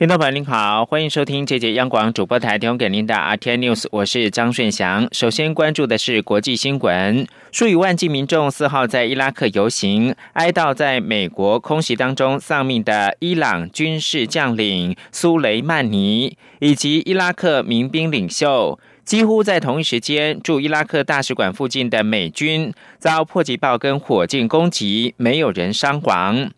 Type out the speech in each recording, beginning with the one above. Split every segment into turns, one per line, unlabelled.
听众朋友您好，欢迎收听这节央广主播台提供给您的 RT News，我是张顺祥。首先关注的是国际新闻，数以万计民众四号在伊拉克游行，哀悼在美国空袭当中丧命的伊朗军事将领苏雷曼尼以及伊拉克民兵领袖。几乎在同一时间，驻伊拉克大使馆附近的美军遭迫击炮跟火箭攻击，没有人伤亡。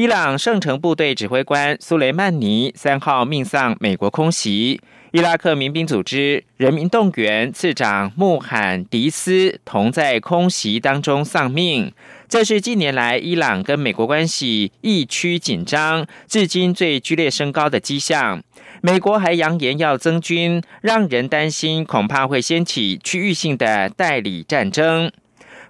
伊朗圣城部队指挥官苏雷曼尼三号命丧美国空袭，伊拉克民兵组织人民动员次长穆罕迪斯同在空袭当中丧命，这是近年来伊朗跟美国关系愈趋紧张，至今最剧烈升高的迹象。美国还扬言要增军，让人担心恐怕会掀起区域性的代理战争。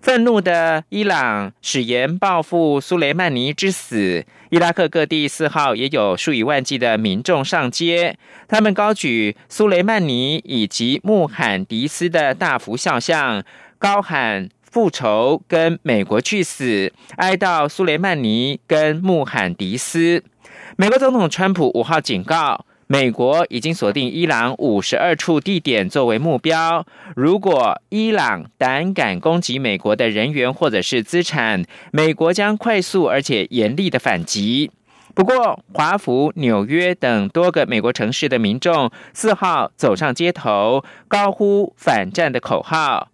愤怒的伊朗誓言报复苏雷曼尼之死。伊拉克各地四号也有数以万计的民众上街，他们高举苏雷曼尼以及穆罕迪斯的大幅肖像，高喊复仇跟美国去死，哀悼苏雷曼尼跟穆罕迪斯。美国总统川普五号警告。美国已经锁定伊朗五十二处地点作为目标。如果伊朗胆敢攻击美国的人员或者是资产，美国将快速而且严厉的反击。不过，华府、纽约等多个美国城市的民众四号走上街头，高呼反战的口号。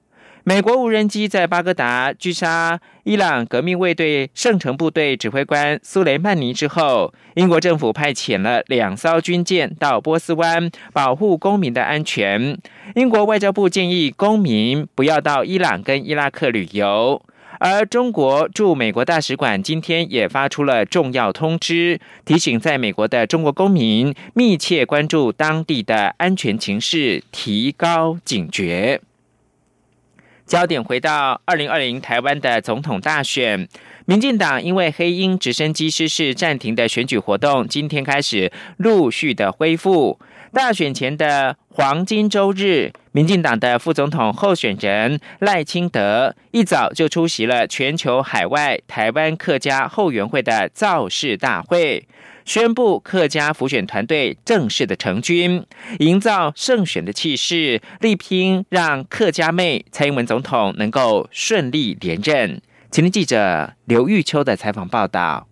美国无人机在巴格达狙杀伊朗革命卫队圣城部队指挥官苏雷曼尼之后，英国政府派遣了两艘军舰到波斯湾保护公民的安全。英国外交部建议公民不要到伊朗跟伊拉克旅游，而中国驻美国大使馆今天也发出了重要通知，提醒在美国的中国公民密切关注当地的安全情势，提高警觉。焦点回到二零二零台湾的总统大选，民进党因为黑鹰直升机失事暂停的选举活动，今天开始陆续的恢复。大选前的黄金周日，民进党的副总统候选人赖清德一早就出席了全球海外台湾客家后援会的造势大会。宣布客家辅选团队正式的成军，营造胜选的气势，力拼让客家妹蔡英文总统能够顺利连任。请听记者刘玉秋的采访报道。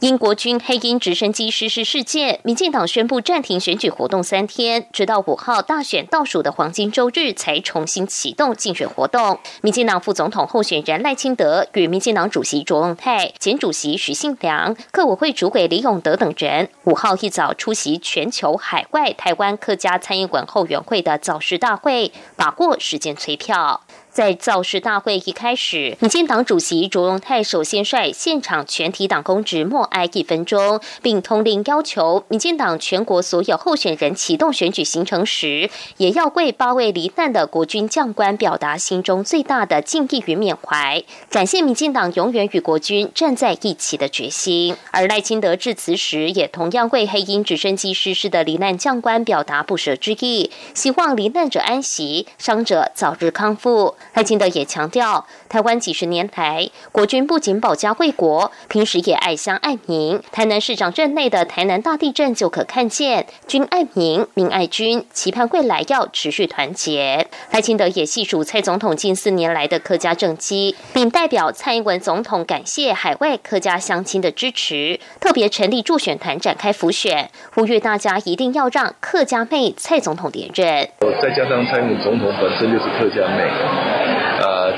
英国军黑鹰直升机失事事件，民进党宣布暂停选举活动三天，直到五号大选倒数的黄金周日才重新启动竞选活动。民进党副总统候选人赖清德与民进党主席卓永泰、前主席许信良、客委会主委李永德等人，五号一早出席全球海外台湾客家餐饮馆后援会的早市大会，把握时间催票。在造势大会一开始，民进党主席卓荣泰首先率现场全体党工职默哀一分钟，并通令要求民进党全国所有候选人启动选举行程时，也要为八位罹难的国军将官表达心中最大的敬意与缅怀，展现民进党永远与国军站在一起的决心。而赖清德致辞时，也同样为黑鹰直升机失事的罹难将官表达不舍之意，希望罹难者安息，伤者早日康复。赖清德也强调，台湾几十年来，国军不仅保家卫国，平时也爱乡爱民。台南市长任内的台南大地震就可看见，军爱民，民爱军，期盼未来要持续团结。赖清德也细数蔡总统近四年来的客家政绩，并代表蔡英文总统感谢海外客家乡亲的支持，特别成立助选团展开浮选，呼吁大家一定要让客家妹蔡总统连任。
再加上蔡英文总统本身就是客家妹。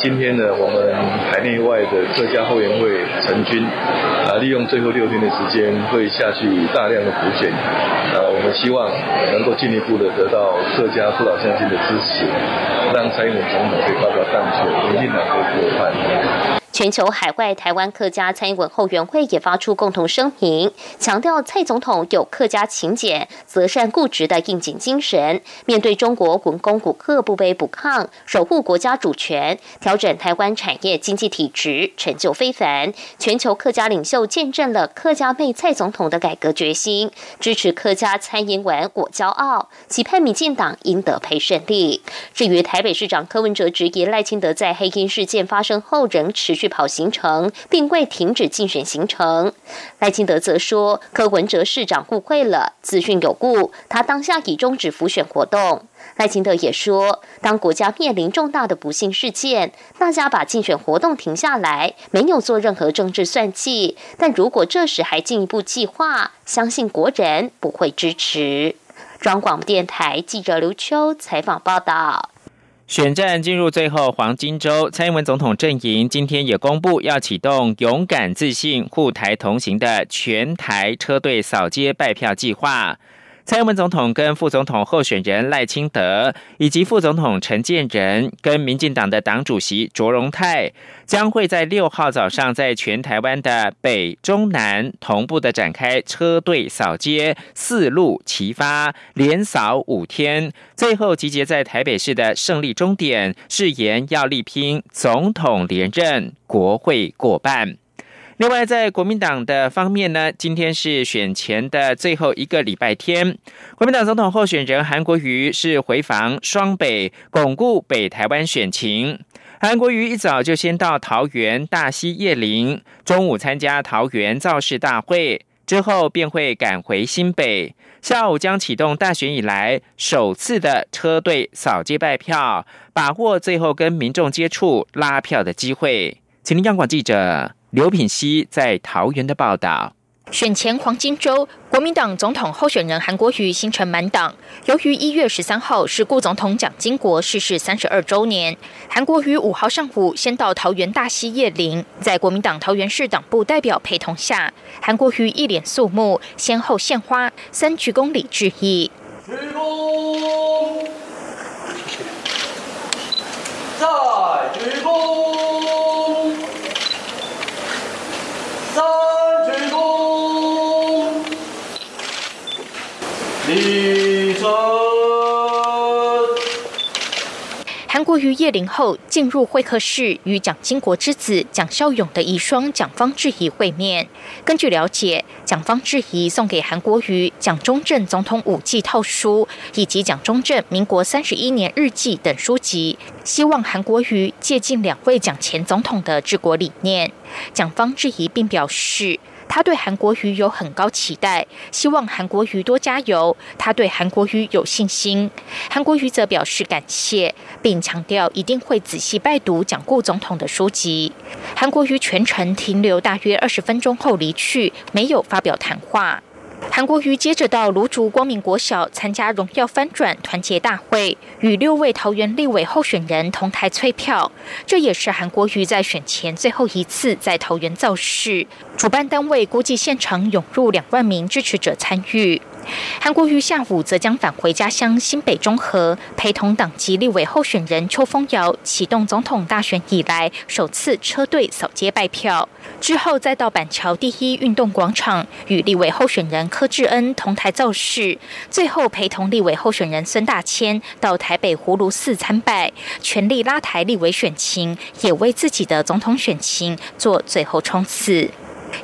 今天呢，我们海内外的客家后援会成军，啊，利用最后六天的时间，会下去大量的补选，啊，我们希望能够进一步的得到客家父老乡亲的支持，让蔡英文总统可以高票当选，民进党可以过半。
全球海外台湾客家蔡英文后援会也发出共同声明，强调蔡总统有客家勤俭、择善固执的应景精神，面对中国文攻武客不卑不亢，守护国家主权，调整台湾产业经济体质，成就非凡。全球客家领袖见证了客家妹蔡总统的改革决心，支持客家蔡英文我骄傲，期盼民进党赢得赔胜利。至于台北市长柯文哲质疑赖清德在黑金事件发生后仍持续跑行程，并未停止竞选行程。赖清德则说，柯文哲市长误会了，资讯有误，他当下已终止浮选活动。赖清德也说，当国家面临重大的不幸事件，大家把竞选活动停下来，没有做任何政治算计。但如果这时还进一步计划，相信国人不会支持。中广电台记者刘秋采访报道。
选战进入最后黄金周，蔡英文总统阵营今天也公布要启动“勇敢自信护台同行”的全台车队扫街拜票计划。蔡英文总统跟副总统候选人赖清德，以及副总统陈建仁跟民进党的党主席卓荣泰，将会在六号早上在全台湾的北、中、南同步的展开车队扫街，四路齐发，连扫五天，最后集结在台北市的胜利终点，誓言要力拼总统连任，国会过半。另外，在国民党的方面呢，今天是选前的最后一个礼拜天，国民党总统候选人韩国瑜是回访双北，巩固北台湾选情。韩国瑜一早就先到桃园大溪叶林，中午参加桃园造势大会，之后便会赶回新北，下午将启动大选以来首次的车队扫街拜票，把握最后跟民众接触拉票的机会。请听央广记者。刘品熙在桃园的报道：
选前黄金周，国民党总统候选人韩国瑜行程满档。由于一月十三号是顾总统蒋经国逝世三十二周年，韩国瑜五号上午先到桃园大溪叶林，在国民党桃园市党部代表陪同下，韩国瑜一脸肃穆，先后献花、三鞠躬礼致意。鞠躬，再鞠躬。三鞠躬，立正。韩国瑜叶林后进入会客室，与蒋经国之子蒋孝勇的遗孀蒋方智怡会面。根据了解，蒋方智怡送给韩国瑜蒋中正总统五记套书，以及蒋中正民国三十一年日记等书籍，希望韩国瑜借鉴两位蒋前总统的治国理念。蒋方质疑并表示，他对韩国瑜有很高期待，希望韩国瑜多加油。他对韩国瑜有信心。韩国瑜则表示感谢，并强调一定会仔细拜读蒋顾总统的书籍。韩国瑜全程停留大约二十分钟后离去，没有发表谈话。韩国瑜接着到卢竹光明国小参加荣耀翻转团结大会，与六位桃园立委候选人同台催票。这也是韩国瑜在选前最后一次在桃园造势。主办单位估计现场涌入两万名支持者参与。韩国瑜下午则将返回家乡新北中和，陪同党籍立委候选人邱风尧启动总统大选以来首次车队扫街拜票，之后再到板桥第一运动广场与立委候选人柯志恩同台造势，最后陪同立委候选人孙大千到台北葫芦寺参拜，全力拉台立委选情，也为自己的总统选情做最后冲刺。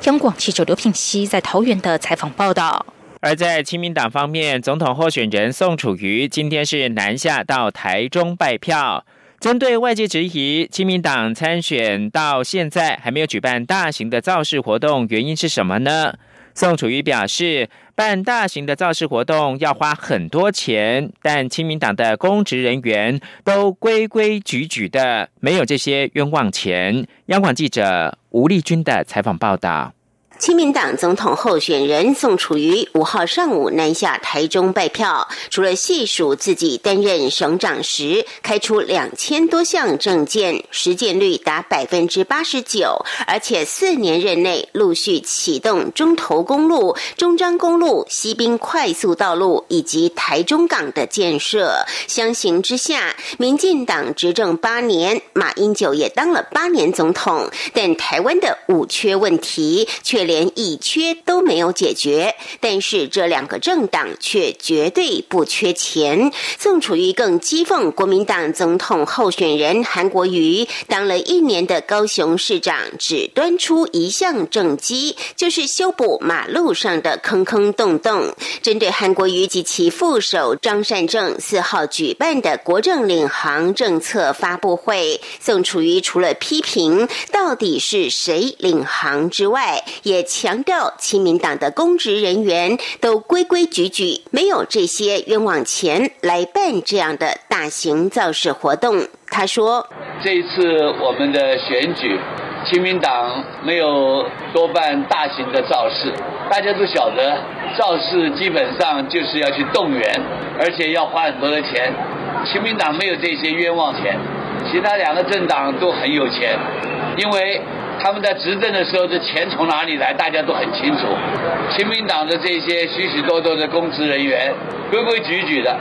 央广记者刘品熙在桃园的采访报道。
而在亲民党方面，总统候选人宋楚瑜今天是南下到台中拜票。针对外界质疑，亲民党参选到现在还没有举办大型的造势活动，原因是什么呢？宋楚瑜表示，办大型的造势活动要花很多钱，但亲民党的公职人员都规规矩矩的，没有这些冤枉钱。央广记者吴丽君的采访报道。
亲民党总统候选人宋楚瑜五号上午南下台中拜票，除了细数自己担任省长时开出两千多项政见，实践率达百分之八十九，而且四年任内陆续启动中投公路、中彰公路、西滨快速道路以及台中港的建设。相形之下，民进党执政八年，马英九也当了八年总统，但台湾的五缺问题却。连一缺都没有解决，但是这两个政党却绝对不缺钱。宋楚瑜更讥讽国民党总统候选人韩国瑜当了一年的高雄市长，只端出一项政绩，就是修补马路上的坑坑洞洞。针对韩国瑜及其副手张善政四号举办的国政领航政策发布会，宋楚瑜除了批评到底是谁领航之外，也也强调，亲民党的公职人员都规规矩矩，没有这些冤枉钱来办这样的大型造势活动。他说：“
这一次我们的选举，亲民党没有多办大型的造势。大家都晓得，造势基本上就是要去动员，而且要花很多的钱。亲民党没有这些冤枉钱，其他两个政党都很有钱，因为。”他们在执政的时候，这钱从哪里来？大家都很清楚。亲民党的这些许许多多的公职人员，规规矩矩的。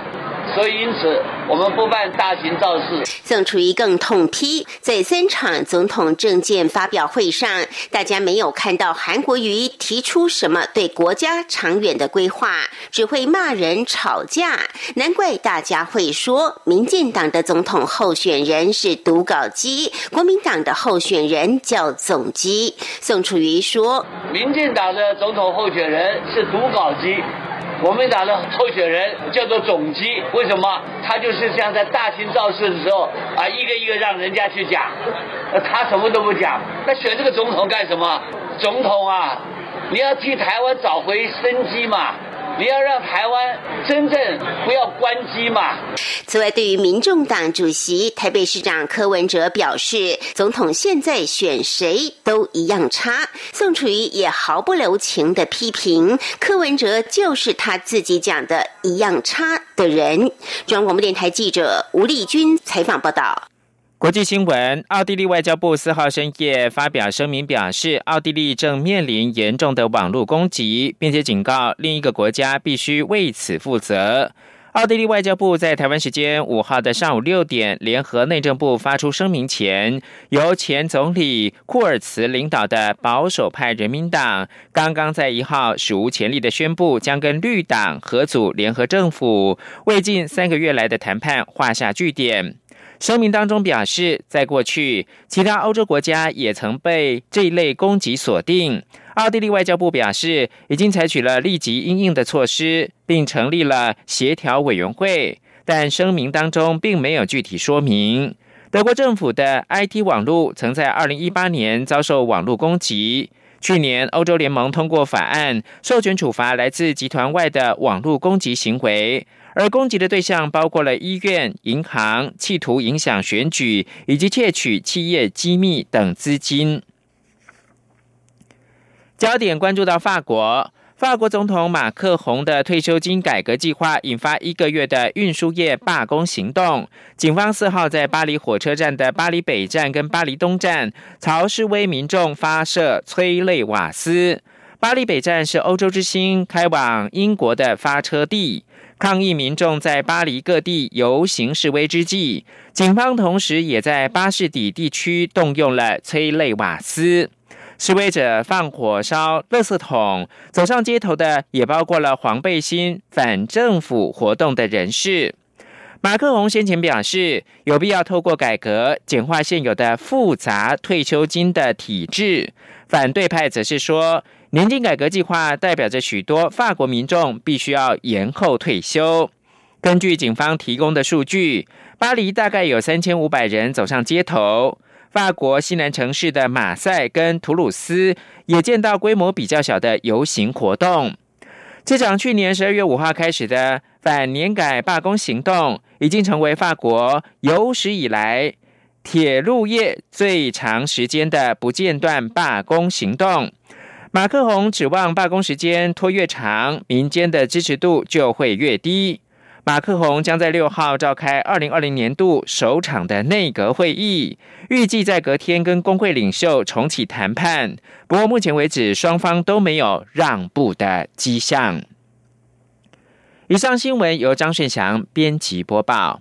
所以，因此我们不办大型造势。
宋楚瑜更痛批，在三场总统政见发表会上，大家没有看到韩国瑜提出什么对国家长远的规划，只会骂人吵架。难怪大家会说，民进党的总统候选人是读稿机，国民党的候选人叫总机。宋楚瑜说，
民进党的总统候选人是读稿机。国民党的候选人叫做总机，为什么？他就是像在大型造势的时候啊，一个一个让人家去讲，他什么都不讲。那选这个总统干什么？总统啊，你要替台湾找回生机嘛。你要让台湾真正不要关机嘛？
此外，对于民众党主席台北市长柯文哲表示，总统现在选谁都一样差。宋楚瑜也毫不留情的批评柯文哲就是他自己讲的一样差的人。中央广播电台记者吴丽君采访报道。
国际新闻：奥地利外交部四号深夜发表声明，表示奥地利正面临严重的网络攻击，并且警告另一个国家必须为此负责。奥地利外交部在台湾时间五号的上午六点，联合内政部发出声明前，由前总理库尔茨领导的保守派人民党刚刚在一号史无前例的宣布，将跟绿党合组联合政府，为近三个月来的谈判画下句点。声明当中表示，在过去，其他欧洲国家也曾被这一类攻击锁定。奥地利外交部表示，已经采取了立即应应的措施，并成立了协调委员会。但声明当中并没有具体说明。德国政府的 IT 网络曾在二零一八年遭受网络攻击。去年，欧洲联盟通过法案，授权处罚来自集团外的网络攻击行为。而攻击的对象包括了医院、银行，企图影响选举以及窃取企业机密等资金。焦点关注到法国，法国总统马克宏的退休金改革计划引发一个月的运输业罢工行动。警方四号在巴黎火车站的巴黎北站跟巴黎东站朝示威民众发射催泪瓦斯。巴黎北站是欧洲之星开往英国的发车地。抗议民众在巴黎各地游行示威之际，警方同时也在巴士底地区动用了催泪瓦斯。示威者放火烧垃圾桶，走上街头的也包括了黄背心、反政府活动的人士。马克龙先前表示，有必要透过改革简化现有的复杂退休金的体制。反对派则是说。年金改革计划代表着许多法国民众必须要延后退休。根据警方提供的数据，巴黎大概有三千五百人走上街头。法国西南城市的马赛跟图鲁斯也见到规模比较小的游行活动。这场去年十二月五号开始的反年改罢工行动，已经成为法国有史以来铁路业最长时间的不间断罢工行动。马克宏指望罢工时间拖越长，民间的支持度就会越低。马克宏将在六号召开二零二零年度首场的内阁会议，预计在隔天跟工会领袖重启谈判。不过目前为止，双方都没有让步的迹象。以上新闻由张顺祥编辑播报。